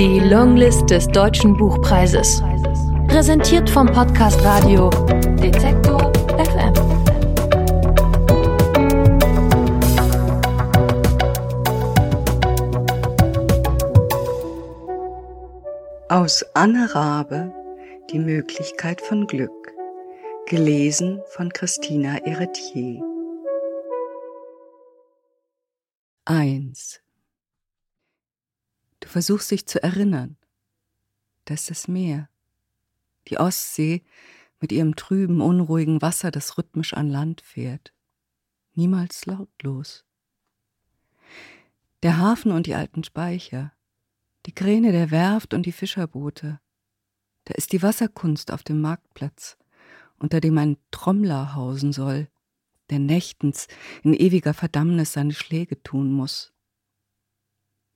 Die Longlist des Deutschen Buchpreises. Präsentiert vom Podcast Radio Detektor FM. Aus Anne Rabe Die Möglichkeit von Glück. Gelesen von Christina Eretier. 1. Du versuchst dich zu erinnern. Das ist das Meer. Die Ostsee mit ihrem trüben, unruhigen Wasser, das rhythmisch an Land fährt. Niemals lautlos. Der Hafen und die alten Speicher. Die Kräne der Werft und die Fischerboote. Da ist die Wasserkunst auf dem Marktplatz, unter dem ein Trommler hausen soll, der nächtens in ewiger Verdammnis seine Schläge tun muss.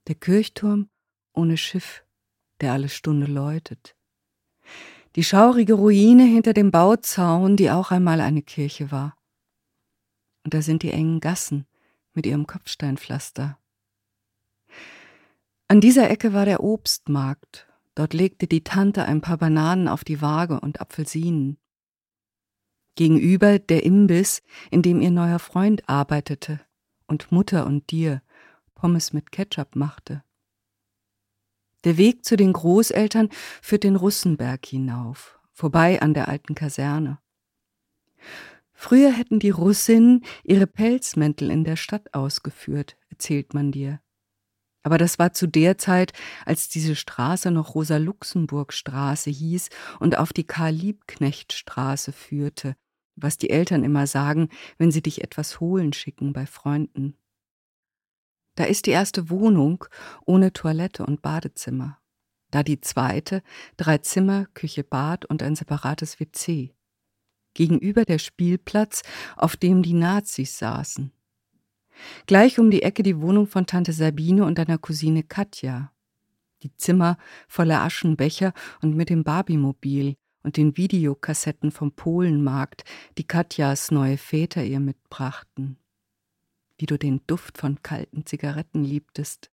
Der Kirchturm ohne Schiff, der alle Stunde läutet. Die schaurige Ruine hinter dem Bauzaun, die auch einmal eine Kirche war. Und da sind die engen Gassen mit ihrem Kopfsteinpflaster. An dieser Ecke war der Obstmarkt. Dort legte die Tante ein paar Bananen auf die Waage und Apfelsinen. Gegenüber der Imbiss, in dem ihr neuer Freund arbeitete und Mutter und dir Pommes mit Ketchup machte. Der Weg zu den Großeltern führt den Russenberg hinauf, vorbei an der alten Kaserne. Früher hätten die Russinnen ihre Pelzmäntel in der Stadt ausgeführt, erzählt man dir. Aber das war zu der Zeit, als diese Straße noch Rosa-Luxemburg-Straße hieß und auf die Karl-Liebknecht-Straße führte, was die Eltern immer sagen, wenn sie dich etwas holen schicken bei Freunden. Da ist die erste Wohnung ohne Toilette und Badezimmer. Da die zweite, drei Zimmer, Küche, Bad und ein separates WC. Gegenüber der Spielplatz, auf dem die Nazis saßen. Gleich um die Ecke die Wohnung von Tante Sabine und deiner Cousine Katja. Die Zimmer voller Aschenbecher und mit dem Barbiemobil und den Videokassetten vom Polenmarkt, die Katjas neue Väter ihr mitbrachten wie du den Duft von kalten Zigaretten liebtest,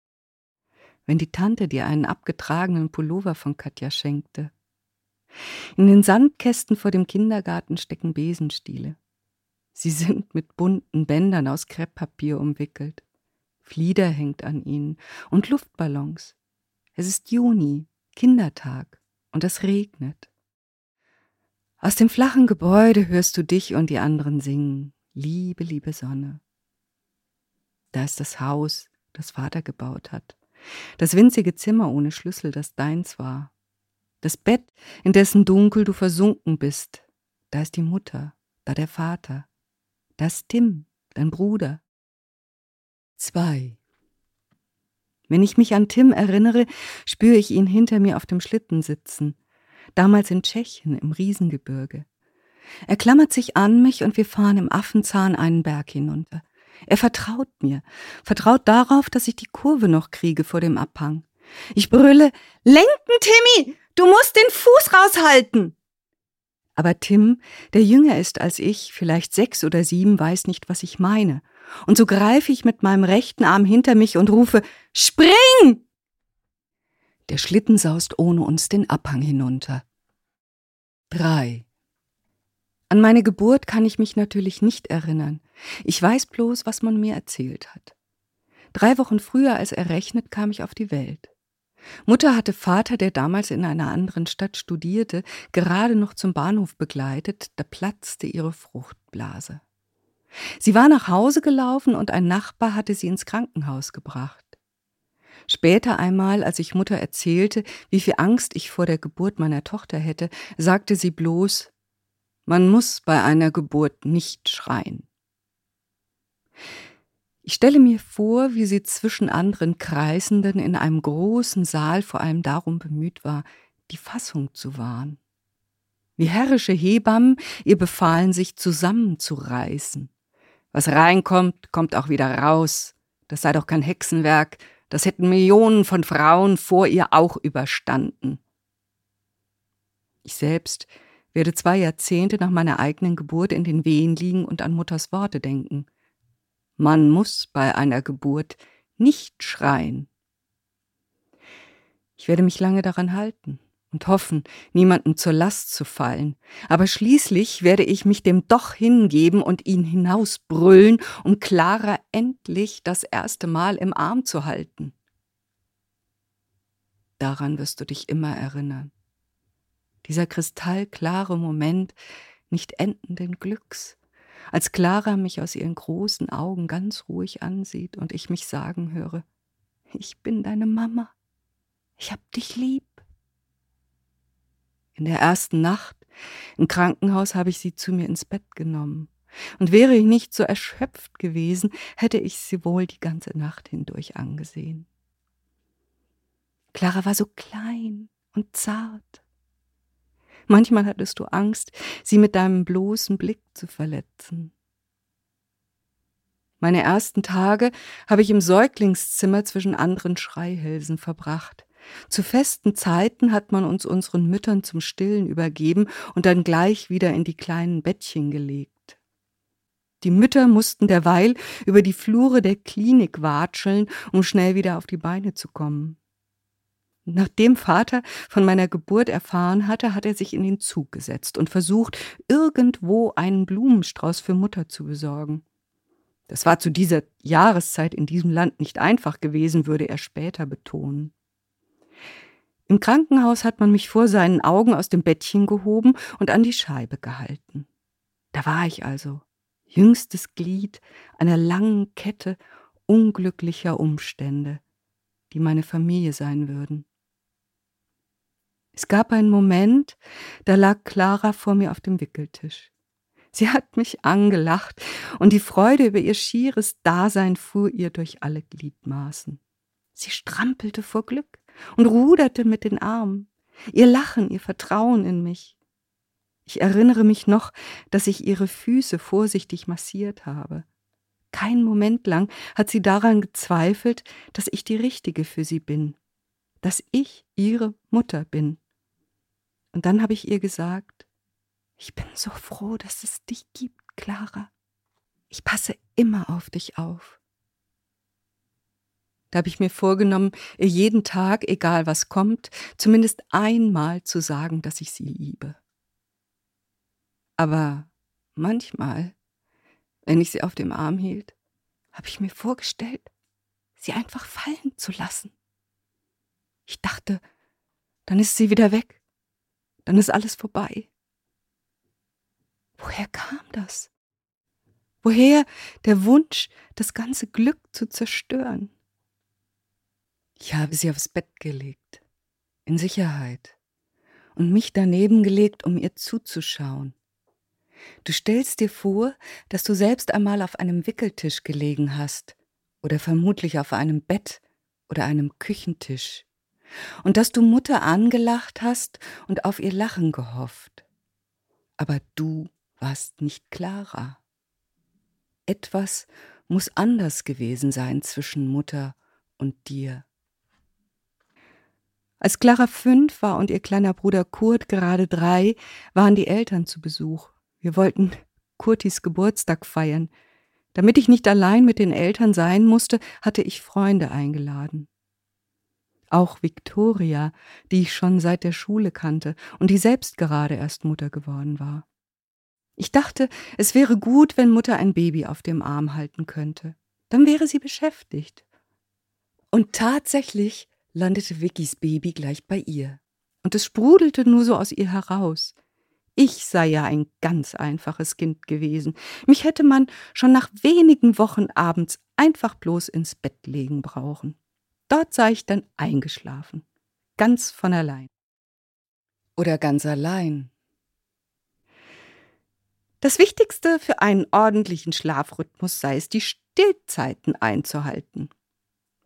wenn die Tante dir einen abgetragenen Pullover von Katja schenkte. In den Sandkästen vor dem Kindergarten stecken Besenstiele. Sie sind mit bunten Bändern aus Krepppapier umwickelt. Flieder hängt an ihnen und Luftballons. Es ist Juni, Kindertag, und es regnet. Aus dem flachen Gebäude hörst du dich und die anderen singen. Liebe, liebe Sonne. Da ist das Haus, das Vater gebaut hat. Das winzige Zimmer ohne Schlüssel, das deins war. Das Bett, in dessen Dunkel du versunken bist. Da ist die Mutter, da der Vater. Da ist Tim, dein Bruder. Zwei. Wenn ich mich an Tim erinnere, spüre ich ihn hinter mir auf dem Schlitten sitzen. Damals in Tschechien im Riesengebirge. Er klammert sich an mich und wir fahren im Affenzahn einen Berg hinunter. Er vertraut mir, vertraut darauf, dass ich die Kurve noch kriege vor dem Abhang. Ich brülle, lenken, Timmy! Du musst den Fuß raushalten! Aber Tim, der jünger ist als ich, vielleicht sechs oder sieben, weiß nicht, was ich meine. Und so greife ich mit meinem rechten Arm hinter mich und rufe, Spring! Der Schlitten saust ohne uns den Abhang hinunter. Drei. An meine Geburt kann ich mich natürlich nicht erinnern. Ich weiß bloß, was man mir erzählt hat. Drei Wochen früher als errechnet kam ich auf die Welt. Mutter hatte Vater, der damals in einer anderen Stadt studierte, gerade noch zum Bahnhof begleitet, da platzte ihre Fruchtblase. Sie war nach Hause gelaufen und ein Nachbar hatte sie ins Krankenhaus gebracht. Später einmal, als ich Mutter erzählte, wie viel Angst ich vor der Geburt meiner Tochter hätte, sagte sie bloß, man muss bei einer Geburt nicht schreien. Ich stelle mir vor, wie sie zwischen anderen Kreisenden in einem großen Saal vor allem darum bemüht war, die Fassung zu wahren. Wie herrische Hebammen ihr befahlen, sich zusammenzureißen. Was reinkommt, kommt auch wieder raus. Das sei doch kein Hexenwerk, das hätten Millionen von Frauen vor ihr auch überstanden. Ich selbst werde zwei Jahrzehnte nach meiner eigenen Geburt in den Wehen liegen und an Mutters Worte denken. Man muss bei einer Geburt nicht schreien. Ich werde mich lange daran halten und hoffen, niemandem zur Last zu fallen. Aber schließlich werde ich mich dem doch hingeben und ihn hinausbrüllen, um Clara endlich das erste Mal im Arm zu halten. Daran wirst du dich immer erinnern. Dieser kristallklare Moment nicht endenden Glücks, als Clara mich aus ihren großen Augen ganz ruhig ansieht und ich mich sagen höre, ich bin deine Mama, ich hab dich lieb. In der ersten Nacht im Krankenhaus habe ich sie zu mir ins Bett genommen. Und wäre ich nicht so erschöpft gewesen, hätte ich sie wohl die ganze Nacht hindurch angesehen. Clara war so klein und zart. Manchmal hattest du Angst, sie mit deinem bloßen Blick zu verletzen. Meine ersten Tage habe ich im Säuglingszimmer zwischen anderen Schreihälsen verbracht. Zu festen Zeiten hat man uns unseren Müttern zum Stillen übergeben und dann gleich wieder in die kleinen Bettchen gelegt. Die Mütter mussten derweil über die Flure der Klinik watscheln, um schnell wieder auf die Beine zu kommen. Nachdem Vater von meiner Geburt erfahren hatte, hat er sich in den Zug gesetzt und versucht, irgendwo einen Blumenstrauß für Mutter zu besorgen. Das war zu dieser Jahreszeit in diesem Land nicht einfach gewesen, würde er später betonen. Im Krankenhaus hat man mich vor seinen Augen aus dem Bettchen gehoben und an die Scheibe gehalten. Da war ich also, jüngstes Glied einer langen Kette unglücklicher Umstände, die meine Familie sein würden. Es gab einen Moment, da lag Clara vor mir auf dem Wickeltisch. Sie hat mich angelacht, und die Freude über ihr schieres Dasein fuhr ihr durch alle Gliedmaßen. Sie strampelte vor Glück und ruderte mit den Armen. Ihr Lachen, ihr Vertrauen in mich. Ich erinnere mich noch, dass ich ihre Füße vorsichtig massiert habe. Kein Moment lang hat sie daran gezweifelt, dass ich die Richtige für sie bin, dass ich ihre Mutter bin. Und dann habe ich ihr gesagt, ich bin so froh, dass es dich gibt, Clara. Ich passe immer auf dich auf. Da habe ich mir vorgenommen, ihr jeden Tag, egal was kommt, zumindest einmal zu sagen, dass ich sie liebe. Aber manchmal, wenn ich sie auf dem Arm hielt, habe ich mir vorgestellt, sie einfach fallen zu lassen. Ich dachte, dann ist sie wieder weg, dann ist alles vorbei. Woher kam das? Woher der Wunsch, das ganze Glück zu zerstören? Ich habe sie aufs Bett gelegt, in Sicherheit, und mich daneben gelegt, um ihr zuzuschauen. Du stellst dir vor, dass du selbst einmal auf einem Wickeltisch gelegen hast oder vermutlich auf einem Bett oder einem Küchentisch und dass du Mutter angelacht hast und auf ihr Lachen gehofft. Aber du warst nicht Clara. Etwas muss anders gewesen sein zwischen Mutter und dir. Als Clara fünf war und ihr kleiner Bruder Kurt gerade drei, waren die Eltern zu Besuch. Wir wollten Kurtis Geburtstag feiern. Damit ich nicht allein mit den Eltern sein musste, hatte ich Freunde eingeladen. Auch Victoria, die ich schon seit der Schule kannte und die selbst gerade erst Mutter geworden war. Ich dachte, es wäre gut, wenn Mutter ein Baby auf dem Arm halten könnte. Dann wäre sie beschäftigt. Und tatsächlich landete Vickys Baby gleich bei ihr. Und es sprudelte nur so aus ihr heraus. Ich sei ja ein ganz einfaches Kind gewesen. Mich hätte man schon nach wenigen Wochen abends einfach bloß ins Bett legen brauchen. Dort sei ich dann eingeschlafen. Ganz von allein. Oder ganz allein. Das Wichtigste für einen ordentlichen Schlafrhythmus sei es, die Stillzeiten einzuhalten,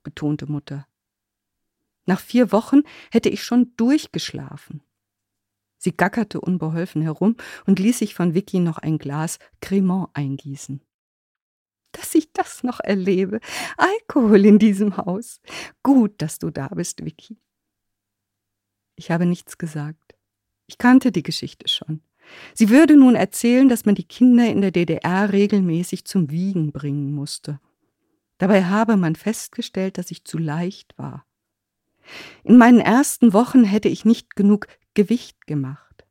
betonte Mutter. Nach vier Wochen hätte ich schon durchgeschlafen. Sie gackerte unbeholfen herum und ließ sich von Vicky noch ein Glas Cremant eingießen. Dass ich das noch erlebe. Alkohol in diesem Haus. Gut, dass du da bist, Vicky. Ich habe nichts gesagt. Ich kannte die Geschichte schon. Sie würde nun erzählen, dass man die Kinder in der DDR regelmäßig zum Wiegen bringen musste. Dabei habe man festgestellt, dass ich zu leicht war. In meinen ersten Wochen hätte ich nicht genug Gewicht gemacht,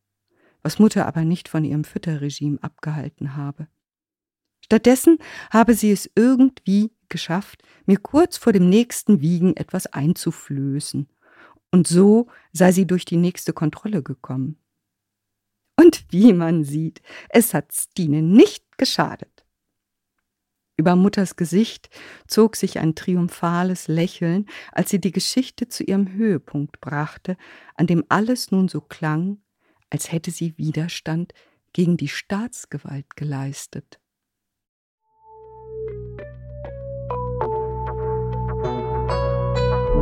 was Mutter aber nicht von ihrem Fütterregime abgehalten habe. Stattdessen habe sie es irgendwie geschafft, mir kurz vor dem nächsten Wiegen etwas einzuflößen, und so sei sie durch die nächste Kontrolle gekommen. Und wie man sieht, es hat Stine nicht geschadet. Über Mutters Gesicht zog sich ein triumphales Lächeln, als sie die Geschichte zu ihrem Höhepunkt brachte, an dem alles nun so klang, als hätte sie Widerstand gegen die Staatsgewalt geleistet.